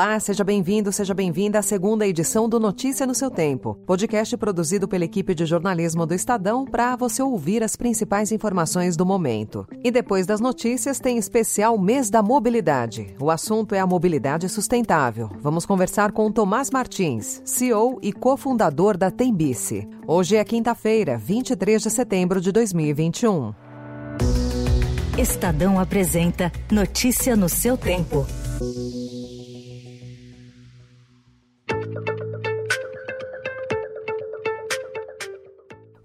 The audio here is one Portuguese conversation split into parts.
Olá, seja bem-vindo, seja bem-vinda à segunda edição do Notícia no seu Tempo, podcast produzido pela equipe de jornalismo do Estadão para você ouvir as principais informações do momento. E depois das notícias tem especial Mês da Mobilidade. O assunto é a mobilidade sustentável. Vamos conversar com Tomás Martins, CEO e cofundador da Tembice. Hoje é quinta-feira, 23 de setembro de 2021. Estadão apresenta Notícia no seu tempo.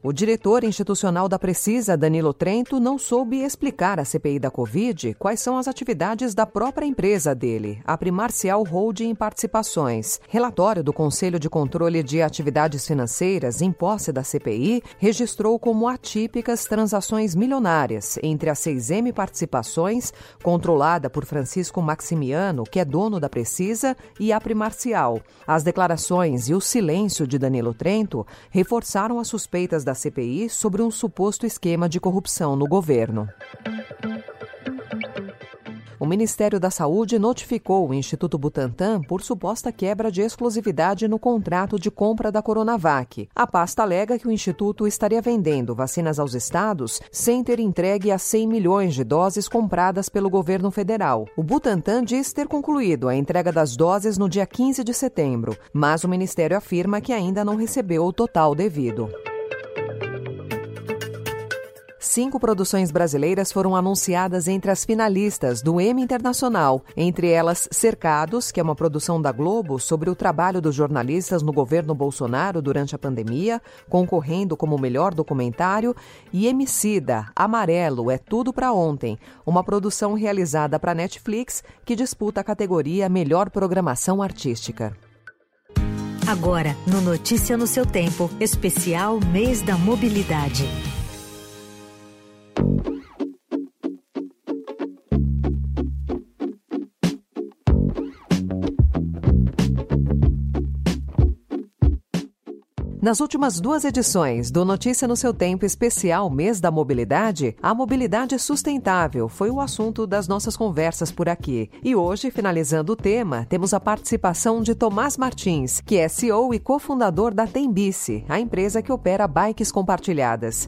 O diretor institucional da Precisa, Danilo Trento, não soube explicar à CPI da Covid quais são as atividades da própria empresa dele, a Primarcial Holding Participações. Relatório do Conselho de Controle de Atividades Financeiras, em posse da CPI, registrou como atípicas transações milionárias entre a 6M Participações, controlada por Francisco Maximiano, que é dono da Precisa, e a Primarcial. As declarações e o silêncio de Danilo Trento reforçaram as suspeitas da CPI sobre um suposto esquema de corrupção no governo. O Ministério da Saúde notificou o Instituto Butantan por suposta quebra de exclusividade no contrato de compra da Coronavac. A pasta alega que o Instituto estaria vendendo vacinas aos estados sem ter entregue as 100 milhões de doses compradas pelo governo federal. O Butantan diz ter concluído a entrega das doses no dia 15 de setembro, mas o Ministério afirma que ainda não recebeu o total devido. Cinco produções brasileiras foram anunciadas entre as finalistas do Emmy Internacional, entre elas Cercados, que é uma produção da Globo sobre o trabalho dos jornalistas no governo Bolsonaro durante a pandemia, concorrendo como melhor documentário, e Emicida, Amarelo, é tudo para ontem, uma produção realizada para Netflix que disputa a categoria Melhor Programação Artística. Agora, no Notícia no seu tempo, especial Mês da Mobilidade. Nas últimas duas edições do Notícia no seu Tempo especial Mês da Mobilidade, a mobilidade sustentável foi o assunto das nossas conversas por aqui. E hoje, finalizando o tema, temos a participação de Tomás Martins, que é CEO e cofundador da Tembice, a empresa que opera bikes compartilhadas.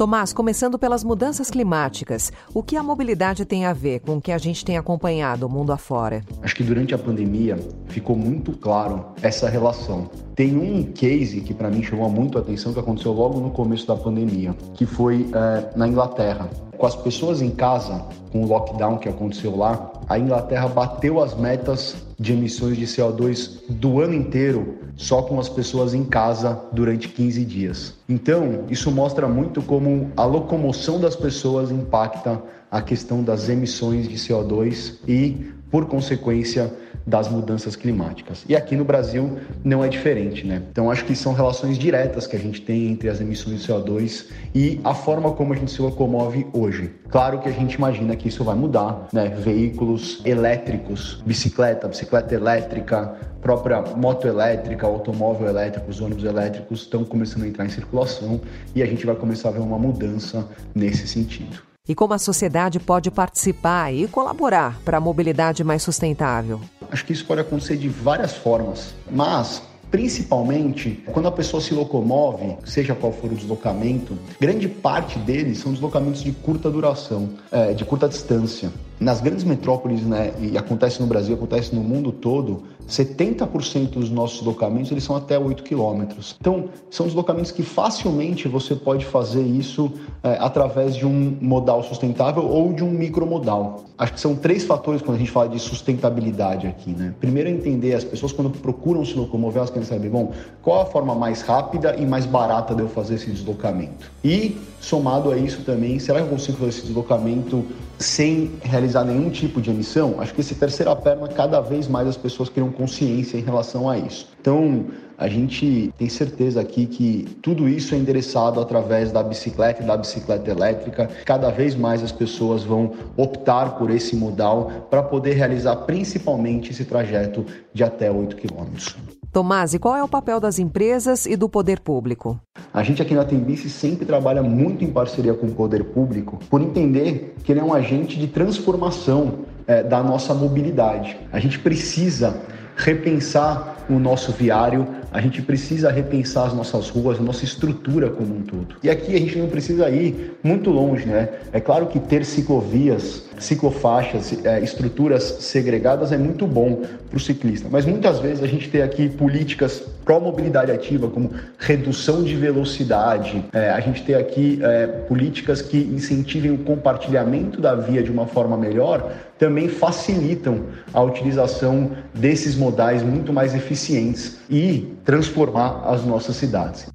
Tomás, começando pelas mudanças climáticas, o que a mobilidade tem a ver com o que a gente tem acompanhado o mundo afora? Acho que durante a pandemia ficou muito claro essa relação. Tem um case que para mim chamou muito a atenção que aconteceu logo no começo da pandemia, que foi é, na Inglaterra. Com as pessoas em casa, com o lockdown que aconteceu lá, a Inglaterra bateu as metas de emissões de CO2 do ano inteiro só com as pessoas em casa durante 15 dias. Então, isso mostra muito como a locomoção das pessoas impacta a questão das emissões de CO2 e, por consequência, das mudanças climáticas. E aqui no Brasil não é diferente, né? Então acho que são relações diretas que a gente tem entre as emissões de CO2 e a forma como a gente se locomove hoje. Claro que a gente imagina que isso vai mudar, né? Veículos elétricos, bicicleta, bicicleta elétrica, própria moto elétrica, automóvel elétrico, os ônibus elétricos estão começando a entrar em circulação e a gente vai começar a ver uma mudança nesse sentido e como a sociedade pode participar e colaborar para a mobilidade mais sustentável? Acho que isso pode acontecer de várias formas, mas principalmente quando a pessoa se locomove, seja qual for o deslocamento, grande parte deles são deslocamentos de curta duração, é, de curta distância. Nas grandes metrópoles, né, e acontece no Brasil, acontece no mundo todo, 70% dos nossos deslocamentos eles são até 8 quilômetros. Então, são deslocamentos que facilmente você pode fazer isso é, através de um modal sustentável ou de um micromodal. Acho que são três fatores quando a gente fala de sustentabilidade aqui, né? Primeiro é entender, as pessoas quando procuram se locomover, elas querem saber, bom, qual a forma mais rápida e mais barata de eu fazer esse deslocamento? E, somado a isso também, será que eu consigo fazer esse deslocamento sem realizar nenhum tipo de emissão? Acho que esse terceira perna, cada vez mais as pessoas criam consciência em relação a isso. Então, a gente tem certeza aqui que tudo isso é endereçado através da bicicleta e da bicicleta elétrica. Cada vez mais as pessoas vão optar por esse modal para poder realizar principalmente esse trajeto de até 8 quilômetros. Tomás, e qual é o papel das empresas e do poder público? A gente aqui na Tembice sempre trabalha muito em parceria com o poder público por entender que ele é um agente de transformação é, da nossa mobilidade. A gente precisa repensar o nosso viário, a gente precisa repensar as nossas ruas, a nossa estrutura como um todo. E aqui a gente não precisa ir muito longe, né? É claro que ter ciclovias, ciclofaixas, é, estruturas segregadas é muito bom para o ciclista, mas muitas vezes a gente tem aqui políticas pró-mobilidade ativa, como redução de velocidade, é, a gente tem aqui é, políticas que incentivem o compartilhamento da via de uma forma melhor, também facilitam a utilização desses modais muito mais eficientes e transformar as nossas cidades.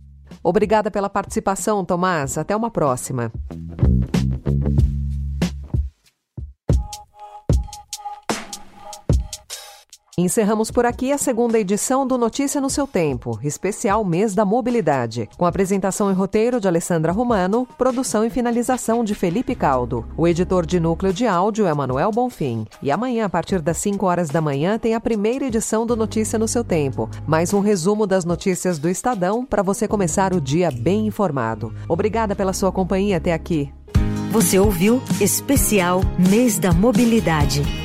Obrigada pela participação, Tomás. Até uma próxima. Encerramos por aqui a segunda edição do Notícia no seu Tempo, especial Mês da Mobilidade, com apresentação e roteiro de Alessandra Romano, produção e finalização de Felipe Caldo. O editor de núcleo de áudio é Manuel Bonfim. E amanhã, a partir das 5 horas da manhã, tem a primeira edição do Notícia no seu Tempo, mais um resumo das notícias do Estadão para você começar o dia bem informado. Obrigada pela sua companhia até aqui. Você ouviu Especial Mês da Mobilidade.